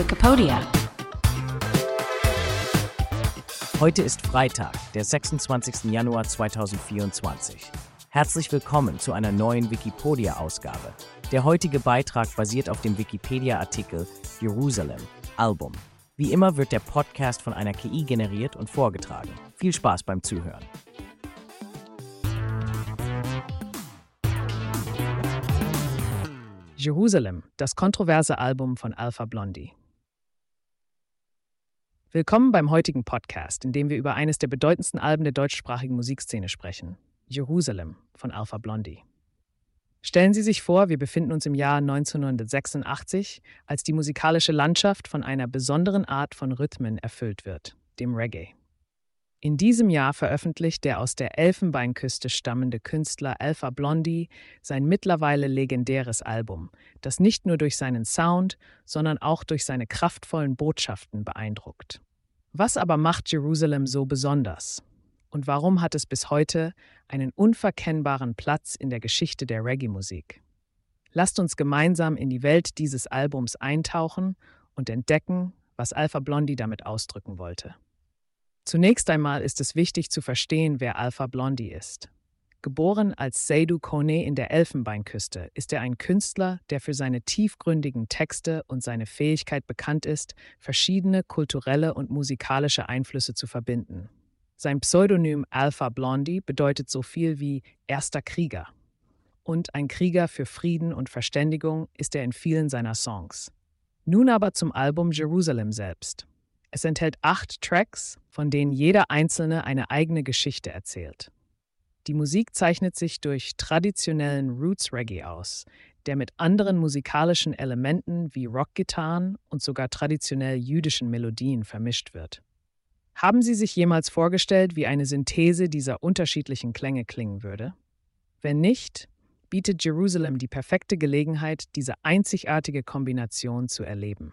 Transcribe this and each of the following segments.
Wikipedia. Heute ist Freitag, der 26. Januar 2024. Herzlich willkommen zu einer neuen Wikipedia-Ausgabe. Der heutige Beitrag basiert auf dem Wikipedia-Artikel Jerusalem, Album. Wie immer wird der Podcast von einer KI generiert und vorgetragen. Viel Spaß beim Zuhören. Jerusalem, das kontroverse Album von Alpha Blondie. Willkommen beim heutigen Podcast, in dem wir über eines der bedeutendsten Alben der deutschsprachigen Musikszene sprechen. Jerusalem von Alpha Blondie. Stellen Sie sich vor, wir befinden uns im Jahr 1986, als die musikalische Landschaft von einer besonderen Art von Rhythmen erfüllt wird, dem Reggae. In diesem Jahr veröffentlicht der aus der Elfenbeinküste stammende Künstler Alpha Blondie sein mittlerweile legendäres Album, das nicht nur durch seinen Sound, sondern auch durch seine kraftvollen Botschaften beeindruckt. Was aber macht Jerusalem so besonders? Und warum hat es bis heute einen unverkennbaren Platz in der Geschichte der Reggae-Musik? Lasst uns gemeinsam in die Welt dieses Albums eintauchen und entdecken, was Alpha Blondie damit ausdrücken wollte. Zunächst einmal ist es wichtig zu verstehen, wer Alpha Blondie ist. Geboren als Seydou Kone in der Elfenbeinküste, ist er ein Künstler, der für seine tiefgründigen Texte und seine Fähigkeit bekannt ist, verschiedene kulturelle und musikalische Einflüsse zu verbinden. Sein Pseudonym Alpha Blondie bedeutet so viel wie erster Krieger. Und ein Krieger für Frieden und Verständigung ist er in vielen seiner Songs. Nun aber zum Album Jerusalem selbst. Es enthält acht Tracks, von denen jeder einzelne eine eigene Geschichte erzählt. Die Musik zeichnet sich durch traditionellen Roots Reggae aus, der mit anderen musikalischen Elementen wie Rockgitarren und sogar traditionell jüdischen Melodien vermischt wird. Haben Sie sich jemals vorgestellt, wie eine Synthese dieser unterschiedlichen Klänge klingen würde? Wenn nicht, bietet Jerusalem die perfekte Gelegenheit, diese einzigartige Kombination zu erleben.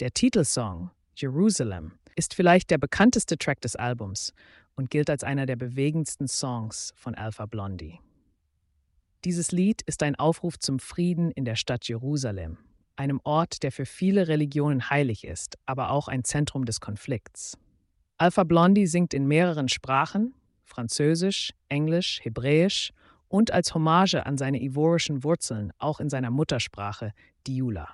Der Titelsong Jerusalem ist vielleicht der bekannteste Track des Albums und gilt als einer der bewegendsten Songs von Alpha Blondie. Dieses Lied ist ein Aufruf zum Frieden in der Stadt Jerusalem, einem Ort, der für viele Religionen heilig ist, aber auch ein Zentrum des Konflikts. Alpha Blondie singt in mehreren Sprachen, Französisch, Englisch, Hebräisch und als Hommage an seine ivorischen Wurzeln auch in seiner Muttersprache, Diula.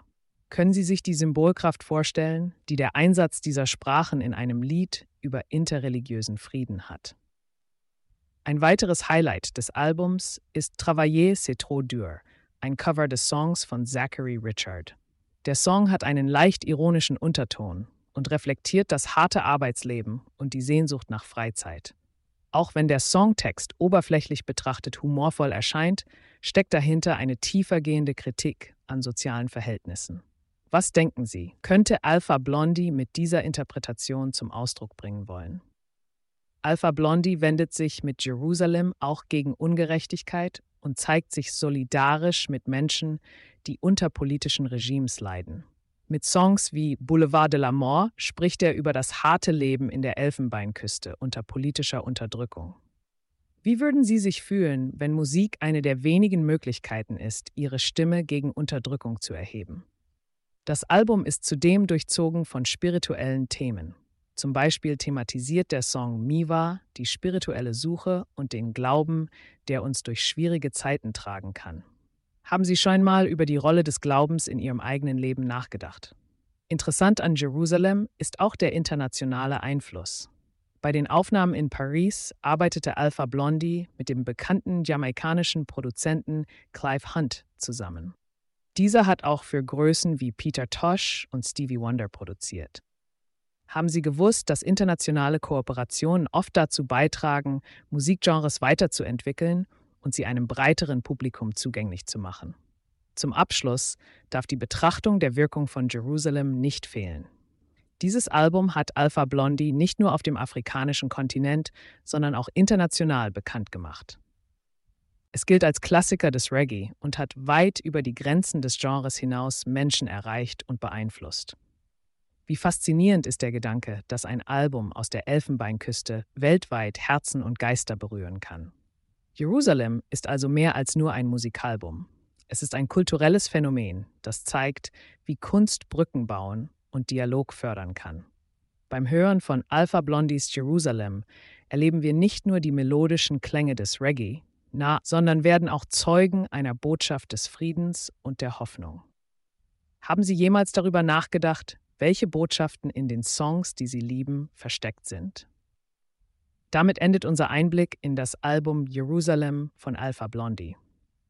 Können Sie sich die Symbolkraft vorstellen, die der Einsatz dieser Sprachen in einem Lied über interreligiösen Frieden hat? Ein weiteres Highlight des Albums ist Travailler c'est trop dur, ein Cover des Songs von Zachary Richard. Der Song hat einen leicht ironischen Unterton und reflektiert das harte Arbeitsleben und die Sehnsucht nach Freizeit. Auch wenn der Songtext oberflächlich betrachtet humorvoll erscheint, steckt dahinter eine tiefergehende Kritik an sozialen Verhältnissen. Was denken Sie, könnte Alpha Blondie mit dieser Interpretation zum Ausdruck bringen wollen? Alpha Blondie wendet sich mit Jerusalem auch gegen Ungerechtigkeit und zeigt sich solidarisch mit Menschen, die unter politischen Regimes leiden. Mit Songs wie Boulevard de la Mort spricht er über das harte Leben in der Elfenbeinküste unter politischer Unterdrückung. Wie würden Sie sich fühlen, wenn Musik eine der wenigen Möglichkeiten ist, Ihre Stimme gegen Unterdrückung zu erheben? Das Album ist zudem durchzogen von spirituellen Themen. Zum Beispiel thematisiert der Song Miwa die spirituelle Suche und den Glauben, der uns durch schwierige Zeiten tragen kann. Haben Sie schon mal über die Rolle des Glaubens in Ihrem eigenen Leben nachgedacht? Interessant an Jerusalem ist auch der internationale Einfluss. Bei den Aufnahmen in Paris arbeitete Alpha Blondie mit dem bekannten jamaikanischen Produzenten Clive Hunt zusammen. Dieser hat auch für Größen wie Peter Tosh und Stevie Wonder produziert. Haben Sie gewusst, dass internationale Kooperationen oft dazu beitragen, Musikgenres weiterzuentwickeln und sie einem breiteren Publikum zugänglich zu machen? Zum Abschluss darf die Betrachtung der Wirkung von Jerusalem nicht fehlen. Dieses Album hat Alpha Blondie nicht nur auf dem afrikanischen Kontinent, sondern auch international bekannt gemacht. Es gilt als Klassiker des Reggae und hat weit über die Grenzen des Genres hinaus Menschen erreicht und beeinflusst. Wie faszinierend ist der Gedanke, dass ein Album aus der Elfenbeinküste weltweit Herzen und Geister berühren kann. Jerusalem ist also mehr als nur ein Musikalbum. Es ist ein kulturelles Phänomen, das zeigt, wie Kunst Brücken bauen und Dialog fördern kann. Beim Hören von Alpha Blondies Jerusalem erleben wir nicht nur die melodischen Klänge des Reggae, na, sondern werden auch Zeugen einer Botschaft des Friedens und der Hoffnung. Haben Sie jemals darüber nachgedacht, welche Botschaften in den Songs, die Sie lieben, versteckt sind? Damit endet unser Einblick in das Album Jerusalem von Alpha Blondie.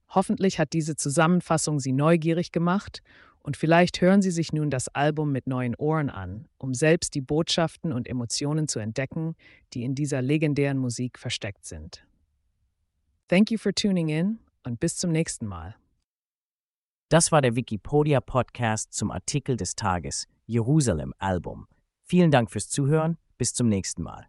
Hoffentlich hat diese Zusammenfassung Sie neugierig gemacht und vielleicht hören Sie sich nun das Album mit neuen Ohren an, um selbst die Botschaften und Emotionen zu entdecken, die in dieser legendären Musik versteckt sind. Thank you for tuning in und bis zum nächsten Mal. Das war der Wikipedia Podcast zum Artikel des Tages Jerusalem Album. Vielen Dank fürs Zuhören, bis zum nächsten Mal.